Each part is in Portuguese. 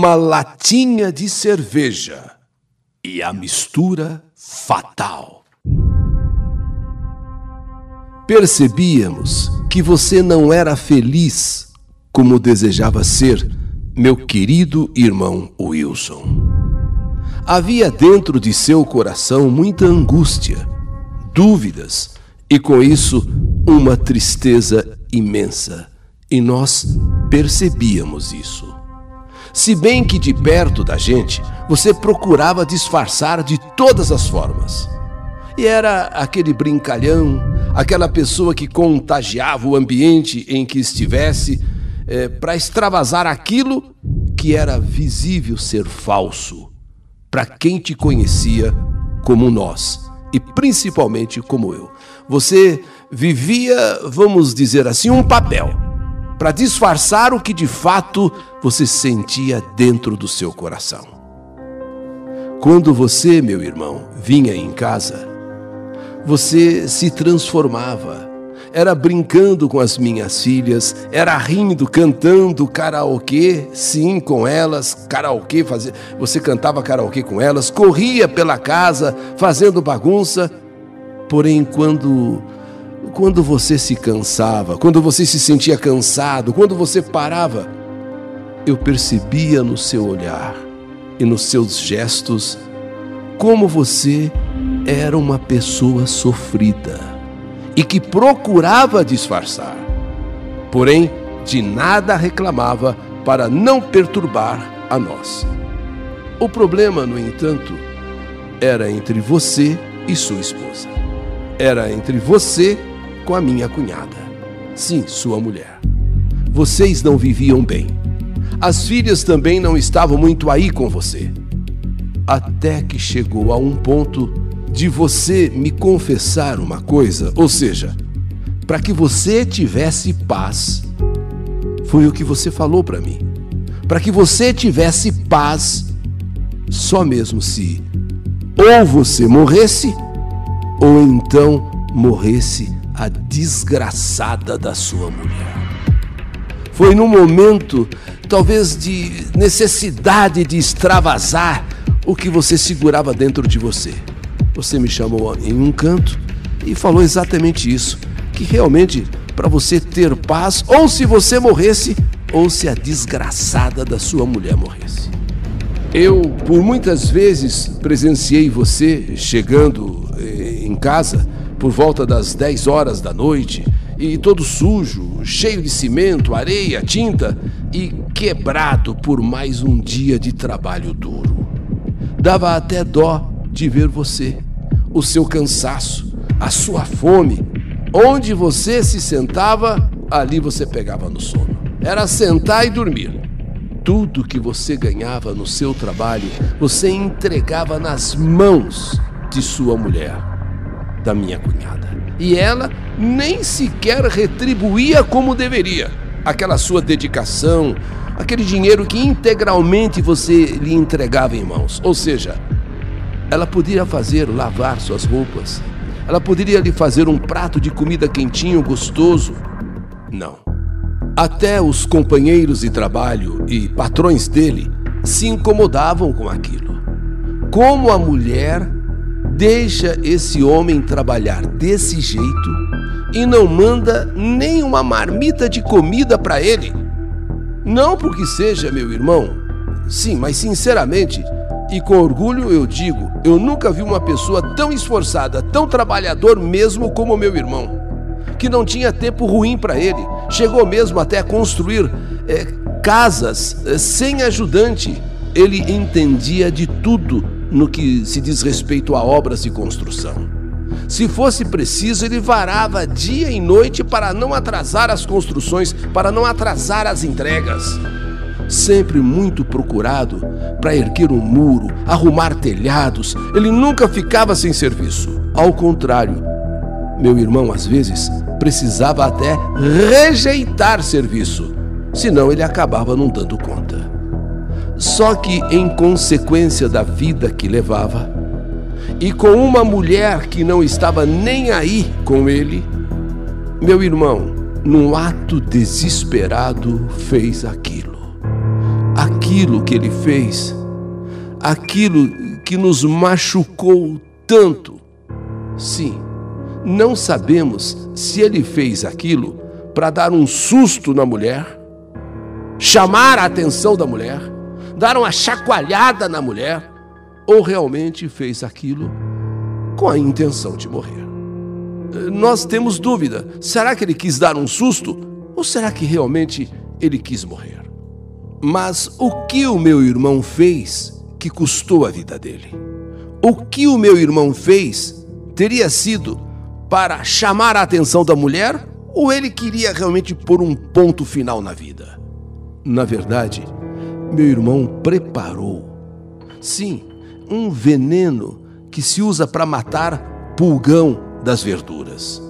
uma latinha de cerveja e a mistura fatal. Percebíamos que você não era feliz como desejava ser, meu querido irmão Wilson. Havia dentro de seu coração muita angústia, dúvidas e, com isso, uma tristeza imensa. E nós percebíamos isso. Se bem que de perto da gente, você procurava disfarçar de todas as formas. E era aquele brincalhão, aquela pessoa que contagiava o ambiente em que estivesse é, para extravasar aquilo que era visível ser falso para quem te conhecia como nós e principalmente como eu. Você vivia, vamos dizer assim, um papel para disfarçar o que de fato você sentia dentro do seu coração. Quando você, meu irmão, vinha em casa, você se transformava. Era brincando com as minhas filhas, era rindo, cantando karaokê, sim, com elas, karaokê, fazia, você cantava karaokê com elas, corria pela casa fazendo bagunça. Porém, quando quando você se cansava, quando você se sentia cansado, quando você parava, eu percebia no seu olhar e nos seus gestos como você era uma pessoa sofrida e que procurava disfarçar. Porém, de nada reclamava para não perturbar a nós. O problema, no entanto, era entre você e sua esposa. Era entre você com a minha cunhada. Sim, sua mulher. Vocês não viviam bem. As filhas também não estavam muito aí com você. Até que chegou a um ponto de você me confessar uma coisa, ou seja, para que você tivesse paz. Foi o que você falou para mim. Para que você tivesse paz, só mesmo se ou você morresse, ou então morresse a desgraçada da sua mulher. Foi num momento, talvez, de necessidade de extravasar o que você segurava dentro de você. Você me chamou em um canto e falou exatamente isso: que realmente para você ter paz, ou se você morresse, ou se a desgraçada da sua mulher morresse. Eu, por muitas vezes, presenciei você chegando eh, em casa por volta das 10 horas da noite e todo sujo, cheio de cimento, areia, tinta e quebrado por mais um dia de trabalho duro. Dava até dó de ver você, o seu cansaço, a sua fome. Onde você se sentava, ali você pegava no sono. Era sentar e dormir. Tudo que você ganhava no seu trabalho, você entregava nas mãos de sua mulher da minha cunhada. E ela nem sequer retribuía como deveria aquela sua dedicação, aquele dinheiro que integralmente você lhe entregava em mãos. Ou seja, ela poderia fazer lavar suas roupas, ela poderia lhe fazer um prato de comida quentinho, gostoso. Não. Até os companheiros de trabalho e patrões dele se incomodavam com aquilo. Como a mulher deixa esse homem trabalhar desse jeito e não manda nem uma marmita de comida para ele. Não porque seja meu irmão, sim, mas sinceramente e com orgulho eu digo, eu nunca vi uma pessoa tão esforçada, tão trabalhador mesmo como meu irmão, que não tinha tempo ruim para ele, chegou mesmo até a construir é, casas é, sem ajudante. Ele entendia de tudo no que se diz respeito a obras de construção. Se fosse preciso, ele varava dia e noite para não atrasar as construções, para não atrasar as entregas. Sempre muito procurado para erguer um muro, arrumar telhados, ele nunca ficava sem serviço. Ao contrário, meu irmão às vezes precisava até rejeitar serviço, senão ele acabava não dando conta. Só que, em consequência da vida que levava, e com uma mulher que não estava nem aí com ele, meu irmão, num ato desesperado, fez aquilo. aquilo que ele fez, aquilo que nos machucou tanto. Sim, não sabemos se ele fez aquilo para dar um susto na mulher, chamar a atenção da mulher, dar uma chacoalhada na mulher, ou realmente fez aquilo com a intenção de morrer. Nós temos dúvida: será que ele quis dar um susto ou será que realmente ele quis morrer? Mas o que o meu irmão fez que custou a vida dele? O que o meu irmão fez teria sido para chamar a atenção da mulher ou ele queria realmente pôr um ponto final na vida? Na verdade, meu irmão preparou, sim, um veneno que se usa para matar pulgão das verduras.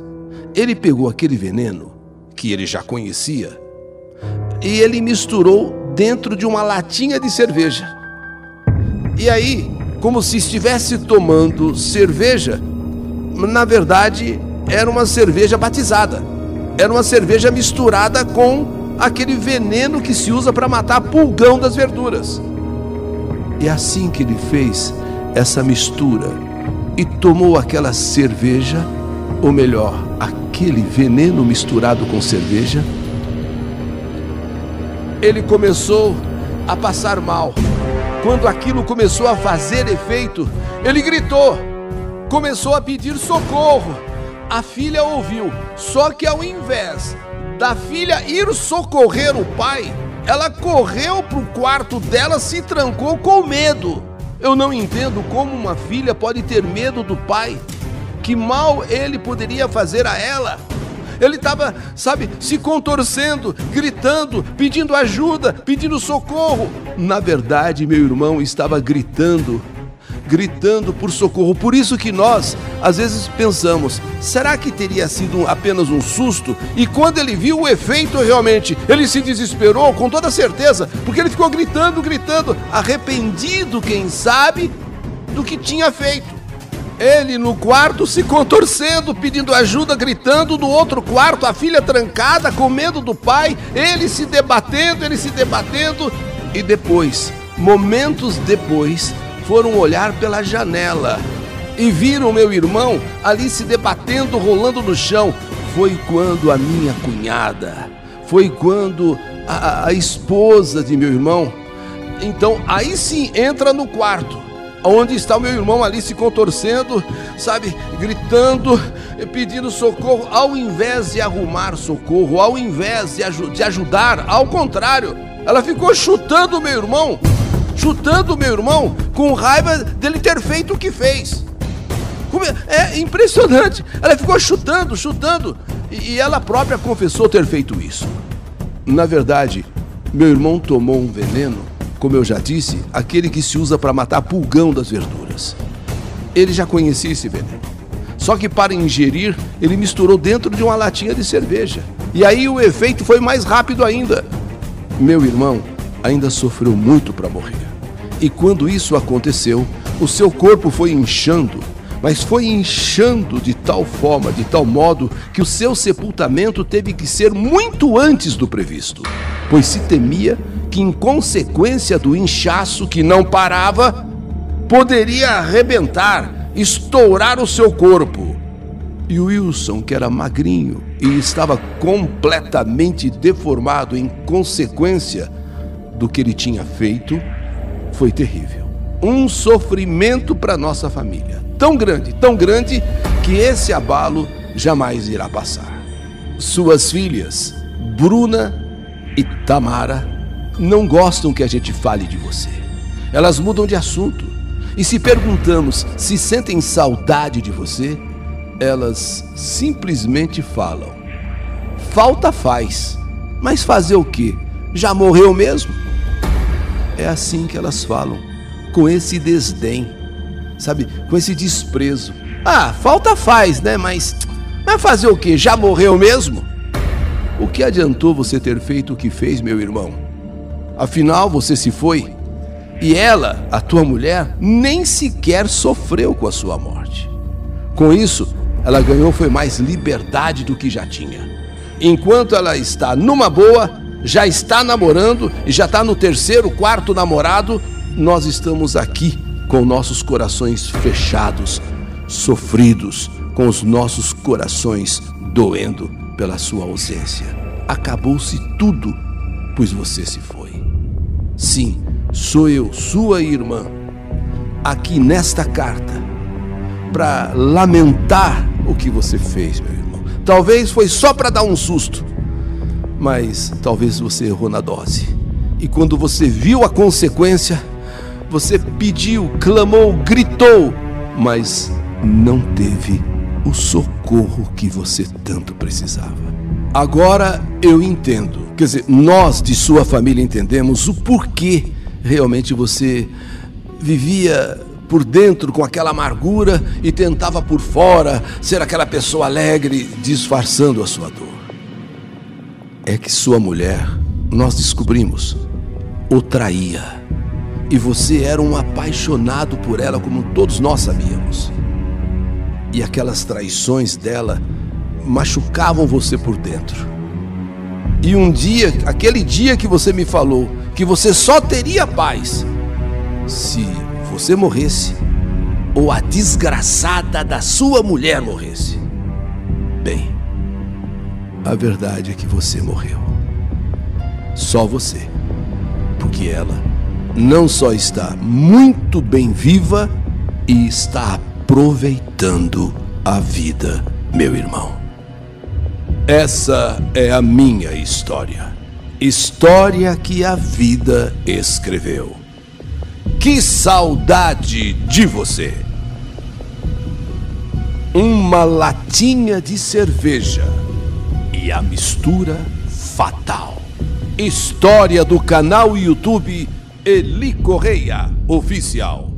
Ele pegou aquele veneno que ele já conhecia e ele misturou dentro de uma latinha de cerveja. E aí, como se estivesse tomando cerveja, na verdade era uma cerveja batizada. Era uma cerveja misturada com aquele veneno que se usa para matar pulgão das verduras. E é assim que ele fez essa mistura e tomou aquela cerveja, ou melhor, aquele veneno misturado com cerveja, ele começou a passar mal. Quando aquilo começou a fazer efeito, ele gritou, começou a pedir socorro. A filha ouviu, só que ao invés da filha ir socorrer o pai, ela correu para o quarto dela, se trancou com medo. Eu não entendo como uma filha pode ter medo do pai. Que mal ele poderia fazer a ela? Ele estava, sabe, se contorcendo, gritando, pedindo ajuda, pedindo socorro. Na verdade, meu irmão estava gritando, gritando por socorro. Por isso que nós, às vezes, pensamos: será que teria sido apenas um susto? E quando ele viu o efeito realmente, ele se desesperou com toda certeza, porque ele ficou gritando, gritando, arrependido, quem sabe, do que tinha feito. Ele no quarto se contorcendo, pedindo ajuda, gritando. No outro quarto, a filha trancada, com medo do pai. Ele se debatendo, ele se debatendo. E depois, momentos depois, foram olhar pela janela e viram meu irmão ali se debatendo, rolando no chão. Foi quando a minha cunhada, foi quando a, a esposa de meu irmão. Então aí sim entra no quarto Onde está o meu irmão ali se contorcendo, sabe, gritando, pedindo socorro, ao invés de arrumar socorro, ao invés de, aj de ajudar, ao contrário, ela ficou chutando o meu irmão, chutando meu irmão, com raiva dele ter feito o que fez. É, é impressionante, ela ficou chutando, chutando, e ela própria confessou ter feito isso. Na verdade, meu irmão tomou um veneno como eu já disse, aquele que se usa para matar pulgão das verduras. Ele já conhecia esse veneno. Só que para ingerir, ele misturou dentro de uma latinha de cerveja. E aí o efeito foi mais rápido ainda. Meu irmão ainda sofreu muito para morrer. E quando isso aconteceu, o seu corpo foi inchando, mas foi inchando de tal forma, de tal modo, que o seu sepultamento teve que ser muito antes do previsto, pois se temia que, em consequência do inchaço que não parava, poderia arrebentar, estourar o seu corpo. E Wilson, que era magrinho e estava completamente deformado em consequência do que ele tinha feito, foi terrível. Um sofrimento para nossa família. Tão grande, tão grande, que esse abalo jamais irá passar. Suas filhas, Bruna e Tamara, não gostam que a gente fale de você. Elas mudam de assunto. E se perguntamos se sentem saudade de você, elas simplesmente falam: falta faz, mas fazer o quê? Já morreu mesmo? É assim que elas falam, com esse desdém, sabe, com esse desprezo. Ah, falta faz, né? Mas vai fazer o quê? Já morreu mesmo? O que adiantou você ter feito o que fez, meu irmão? Afinal, você se foi. E ela, a tua mulher, nem sequer sofreu com a sua morte. Com isso, ela ganhou foi mais liberdade do que já tinha. Enquanto ela está numa boa, já está namorando e já está no terceiro, quarto namorado, nós estamos aqui com nossos corações fechados, sofridos, com os nossos corações doendo pela sua ausência. Acabou-se tudo, pois você se foi. Sim, sou eu, sua irmã, aqui nesta carta, para lamentar o que você fez, meu irmão. Talvez foi só para dar um susto, mas talvez você errou na dose. E quando você viu a consequência, você pediu, clamou, gritou, mas não teve o socorro que você tanto precisava. Agora eu entendo, quer dizer, nós de sua família entendemos o porquê realmente você vivia por dentro com aquela amargura e tentava por fora ser aquela pessoa alegre, disfarçando a sua dor. É que sua mulher, nós descobrimos, o traía. E você era um apaixonado por ela, como todos nós sabíamos. E aquelas traições dela machucavam você por dentro. E um dia, aquele dia que você me falou que você só teria paz se você morresse ou a desgraçada da sua mulher morresse. Bem, a verdade é que você morreu. Só você. Porque ela não só está muito bem viva e está aproveitando a vida, meu irmão. Essa é a minha história. História que a vida escreveu. Que saudade de você! Uma latinha de cerveja e a mistura fatal. História do canal YouTube Eli Correia Oficial.